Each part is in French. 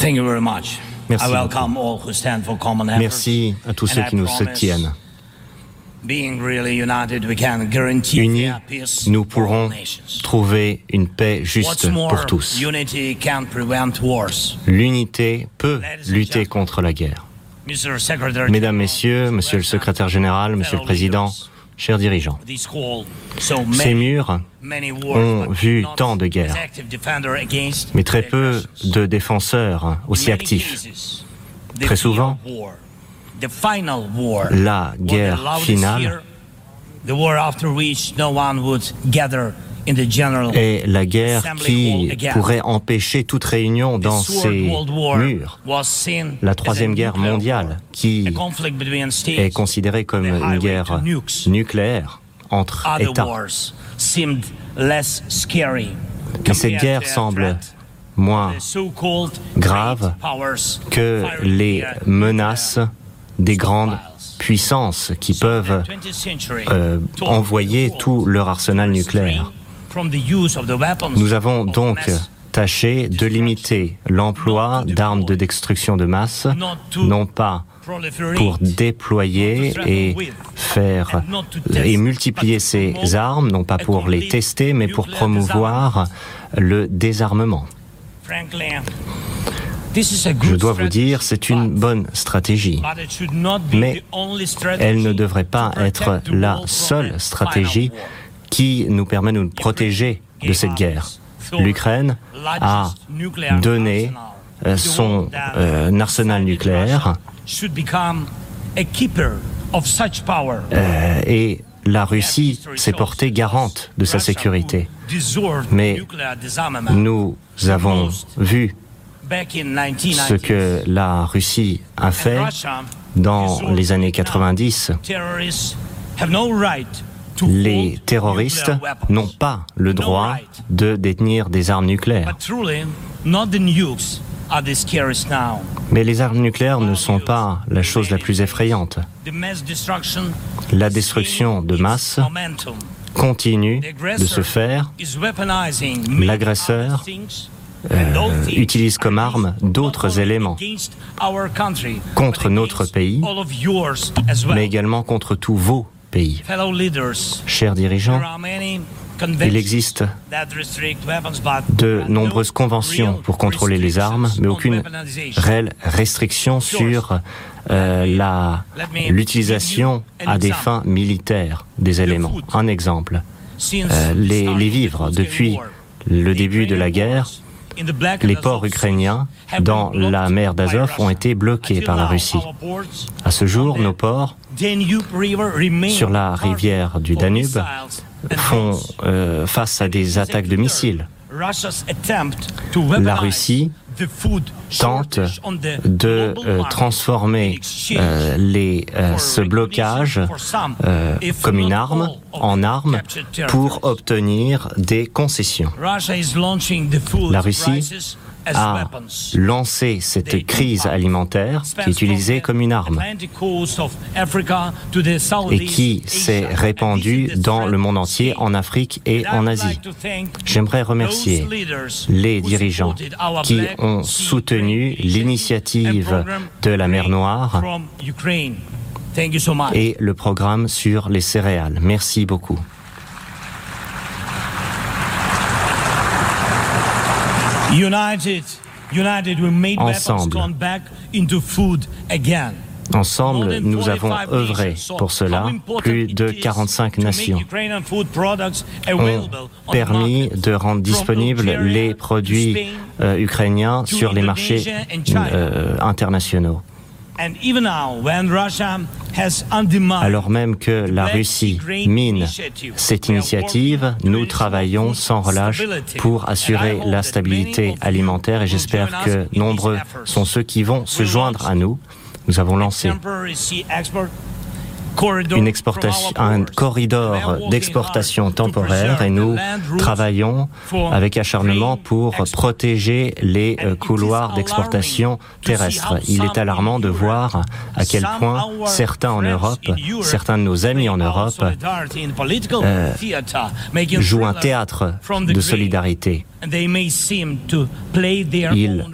Thank you very much. Merci I welcome all who stand for common efforts. Merci à tous ceux qui nous soutiennent. Being really united, we can guarantee Unis, nous pourrons trouver une paix juste pour tous. unity can prevent wars. L'unité peut lutter contre la guerre. Mesdames, Messieurs, Monsieur le Secrétaire Général, Monsieur le Président, chers dirigeants, ces murs ont vu tant de guerres, mais très peu de défenseurs aussi actifs. Très souvent, La guerre finale fear, the war after which no one would gather in the general est la guerre qui pourrait empêcher toute réunion dans ces murs. La Troisième Guerre mondiale, qui est considérée comme une guerre nucléaire entre États. wars seemed less scary Mais cette guerre semble moins grave que les their menaces des grandes. Puissances qui peuvent the 20th century euh, envoyer tout leur arsenal nucléaire. Nous avons donc tâché de limiter l'emploi d'armes de destruction de masse, non pas pour déployer et faire et multiplier ces armes, non pas pour les tester, mais pour promouvoir le désarmement. Je dois vous dire, c'est une bonne stratégie, mais elle ne devrait pas être la seule stratégie qui nous permet de nous protéger de cette guerre. L'Ukraine a donné euh, son euh, arsenal nucléaire euh, et la Russie s'est portée garante de sa sécurité. Mais Nous avons vu ce que la Russie a fait dans les années 90. Les terroristes n'ont pas le droit de détenir des armes nucléaires. Mais les armes nucléaires ne sont pas la chose la plus effrayante. La destruction de masse continue de se faire. L'agresseur euh, utilise comme arme d'autres éléments contre notre pays, mais également contre tous vos pays. Chers dirigeants, il existe de nombreuses conventions pour contrôler les armes, mais aucune réelle restriction sur euh, l'utilisation à des fins militaires des éléments. Un exemple, euh, les, les vivres. Depuis le début de la guerre, les ports ukrainiens dans la mer d'Azov ont été bloqués par la Russie. À ce jour, nos ports sur la rivière du Danube font euh, face à des attaques de missiles. La Russie tente de euh, transformer euh, les, euh, ce blocage comme une arme en arme pour obtenir des concessions. La Russie a lancé cette crise alimentaire qui est utilisée comme une arme et qui s'est répandue dans le monde entier, en Afrique et en Asie. J'aimerais remercier les dirigeants qui ont soutenu l'initiative de la mer Noire et le programme sur les céréales. Merci beaucoup. Ensemble. gone back into food again. Ensemble, nous avons œuvré pour cela. Plus de 45 nations ont permis de rendre disponibles les produits euh, ukrainiens sur les marchés euh, internationaux. Alors même que la Russie mine cette initiative, nous travaillons sans relâche pour assurer la stabilité alimentaire et j'espère que nombreux sont ceux qui vont se joindre à nous. Nous avons lancé une exportation, un corridor d'exportation temporaire et nous travaillons avec acharnement pour protéger les euh, couloirs d'exportation terrestre. Il est alarmant de voir à quel point certains en Europe, certains de nos amis en Europe, euh, jouent un théâtre de solidarité Ils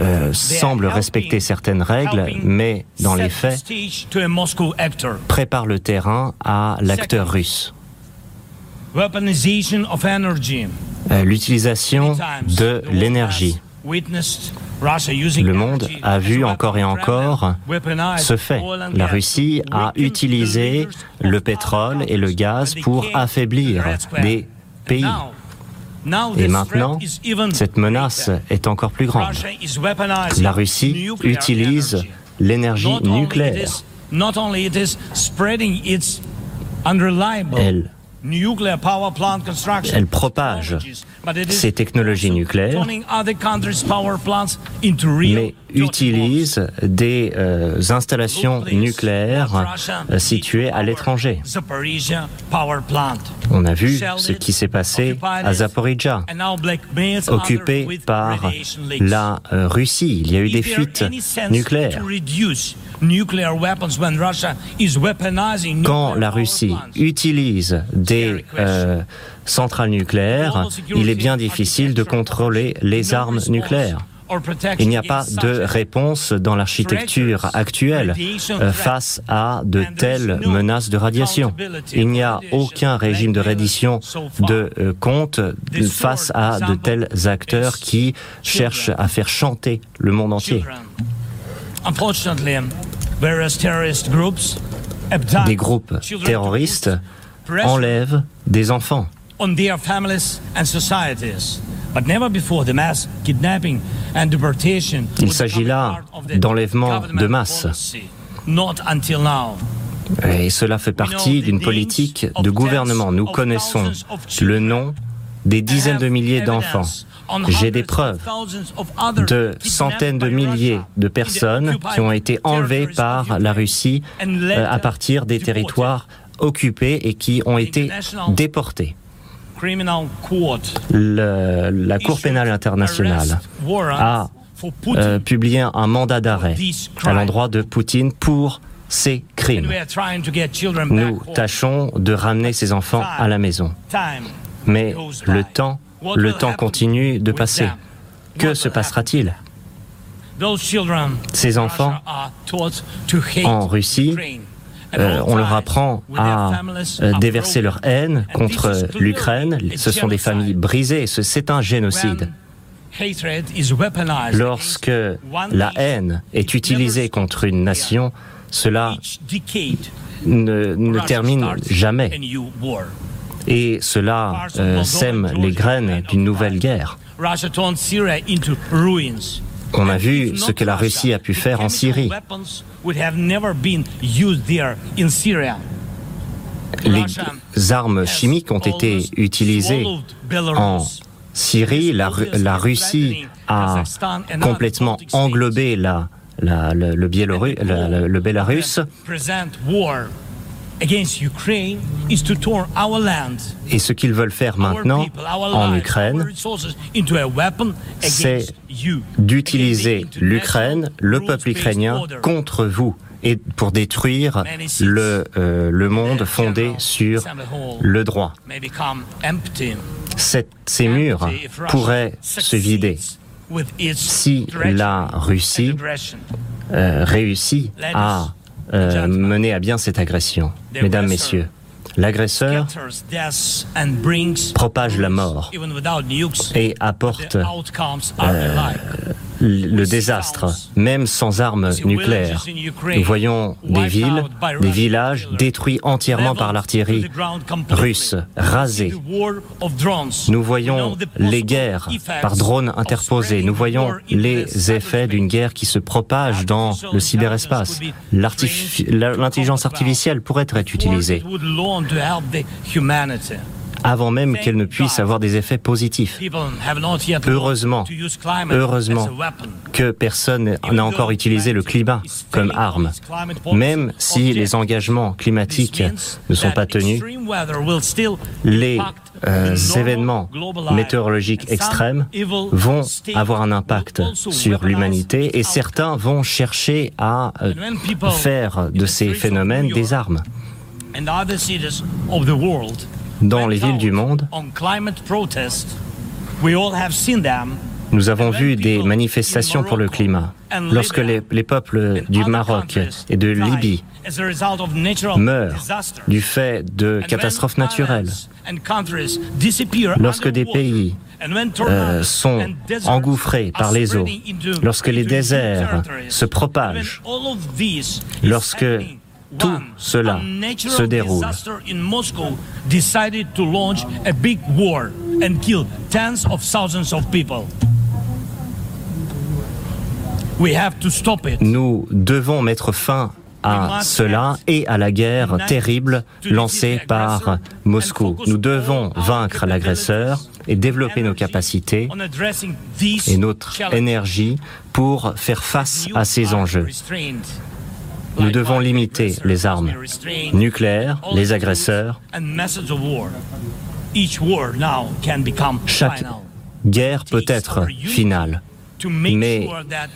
euh, semblent respecter certaines règles, mais dans les faits, préparent le terrain à l'acteur russe. Euh, l'utilisation de l'énergie. Le monde a vu encore et encore ce fait. La Russie a utilisé le pétrole et le gaz pour affaiblir des pays. Et maintenant, cette menace est encore plus grande. La Russie utilise l'énergie nucléaire. Elle elle propage ces technologies nucléaires, mais utilise des euh, installations nucléaires euh, situées à l'étranger. On a vu ce qui s'est passé à Zaporizhia, occupé par la euh, Russie. Il y a eu des fuites nucléaires. Quand la Russie utilise des euh, centrales nucléaires, il est bien difficile de contrôler les armes nucléaires. Il n'y a pas de réponse dans l'architecture actuelle euh, face à de telles menaces de radiation. Il n'y a aucun régime de reddition de euh, compte face à de tels acteurs qui cherchent à faire chanter le monde entier. Des groupes terroristes enlèvent des enfants. Il s'agit là d'enlèvement de masse. Et cela fait partie d'une politique de gouvernement. Nous connaissons le nom des dizaines de milliers d'enfants j'ai des preuves de centaines de milliers de personnes qui ont été enlevées par la Russie euh, à partir des territoires occupés et qui ont été déportés. la Cour pénale internationale a euh, publié un mandat d'arrêt à l'endroit de Poutine pour ces crimes. Nous tâchons de ramener ces enfants à la maison. Mais le temps le temps continue de passer. Que se passera-t-il? Ces enfants, en Russie, euh, on leur apprend à euh, déverser leur haine contre l'Ukraine. Ce sont des familles brisées. C'est un génocide. Lorsque la haine est utilisée contre une nation, cela ne termine jamais et cela euh, sème les graines d'une nouvelle guerre. On a vu ce que la Russie a pu faire en Syrie. Les armes chimiques ont été utilisées en Syrie. La, Russie a complètement englobé la, le, le, le Bélarus. Et ce qu'ils veulent faire maintenant en Ukraine, c'est d'utiliser l'Ukraine, le peuple ukrainien, contre vous et pour détruire le, euh, le monde fondé sur le droit. ces murs pourraient se vider. si la Russie euh, réussit à euh, mener à bien cette agression. Mesdames, Messieurs, l'agresseur propage la mort et apporte euh, le désastre, même sans armes nucléaires. Nous voyons des villes, des villages détruits entièrement par l'artillerie russe, rasés. Nous voyons les guerres par drones interposés. Nous voyons les effets d'une guerre qui se propage dans le cyberespace. L'intelligence artificielle pourrait être utilisée avant même qu'elle ne puisse avoir des effets positifs. Heureusement, heureusement que personne n'a encore utilisé le climat comme arme. Même si les engagements climatiques ne sont pas tenus, les euh, événements météorologiques extrêmes vont avoir un impact sur l'humanité et certains vont chercher à euh, faire de ces phénomènes des armes dans les villes du monde, Nous avons vu des manifestations pour le climat. Lorsque les, peuples du Maroc et de Libye meurent du fait de catastrophes naturelles, lorsque des pays euh, sont engouffrés par les eaux, lorsque les déserts se propagent, lorsque tout cela se déroule. Nous devons mettre fin à cela et à la guerre terrible lancée par Moscou. Nous devons vaincre l'agresseur et développer nos capacités et notre énergie pour faire face à ces enjeux. Nous devons limiter les armes nucléaires, les agresseurs. Chaque guerre peut être finale, mais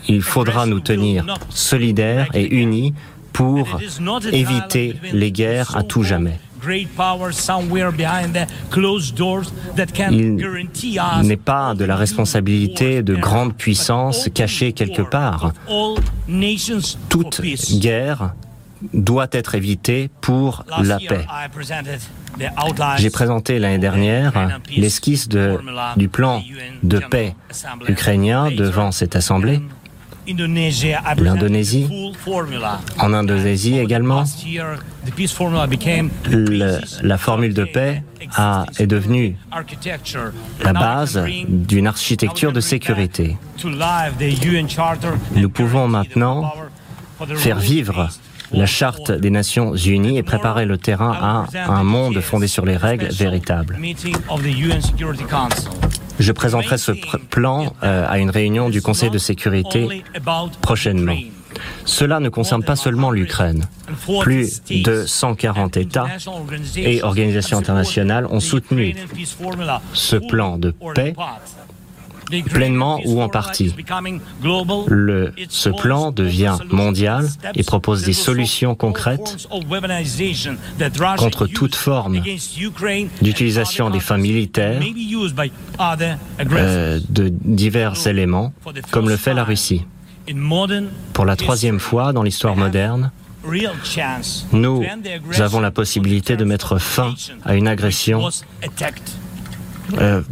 il faudra nous tenir solidaires et unis pour éviter les guerres à tout jamais. Il n'est pas de la responsabilité de grandes puissances cachées quelque part. Toute guerre doit être évitée pour la paix. J'ai présenté l'année dernière l'esquisse du plan de paix ukrainien devant cette Assemblée l'Indonésie, en Indonésie également, la formule de paix a, est devenue la base d'une architecture de sécurité. Nous pouvons maintenant faire vivre la charte des Nations Unies et préparer le terrain à un monde fondé sur les règles véritables. Je présenterai ce plan euh, à une réunion du Conseil de sécurité prochainement. Cela ne concerne pas seulement l'Ukraine. Plus de 140 États et organisations internationales ont soutenu ce plan de paix pleinement ou en partie. Le, ce plan devient mondial et propose des solutions concrètes contre toute forme d'utilisation des fins militaires euh, de divers éléments, comme le fait la Russie. Pour la troisième fois dans l'histoire moderne, nous avons la possibilité de mettre fin à une agression euh,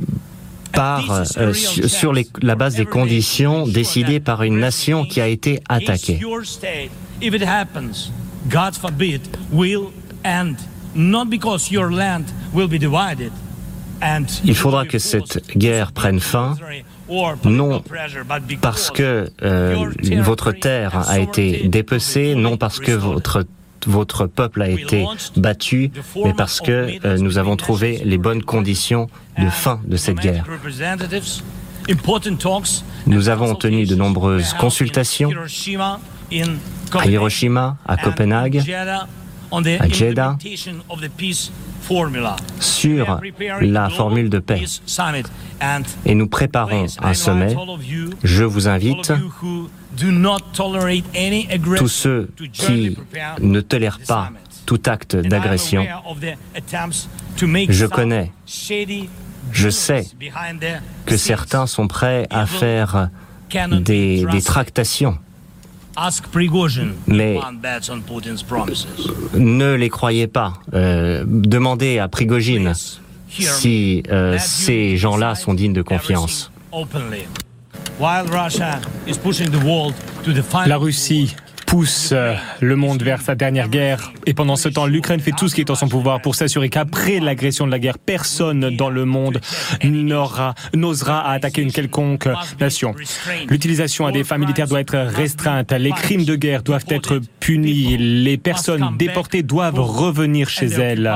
par, euh, sur les, la base des conditions décidées par une nation qui a été attaquée. Il faudra que cette guerre prenne fin, non parce que euh, votre terre a été dépecée, non parce que votre votre peuple a été battu, mais parce que euh, nous avons trouvé les bonnes conditions de fin de cette guerre. Nous avons tenu de nombreuses consultations à Hiroshima, à Copenhague, à Jeddah, sur la formule de paix. Et nous préparons un sommet. Je vous invite tous ceux qui ne tolèrent pas tout acte d'agression, je connais, je sais que certains sont prêts à faire des, tractations. Mais ne les croyez pas. Euh, demandez à Prigogine si euh, ces gens-là sont dignes de confiance. La Russie pousse euh, le monde vers sa dernière guerre. Et pendant ce temps, l'Ukraine fait tout ce qui est en son pouvoir pour s'assurer qu'après l'agression de la guerre, personne dans le monde n'osera attaquer une quelconque nation. L'utilisation à des fins militaires doit être restreinte. Les crimes de guerre doivent être punis. Les personnes déportées doivent revenir chez elles.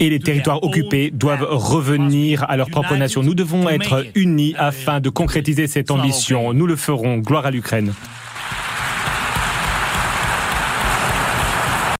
Et les territoires occupés doivent revenir à leur propre nation. Nous devons être unis afin de concrétiser cette ambition. Nous le ferons. Gloire à l'Ukraine.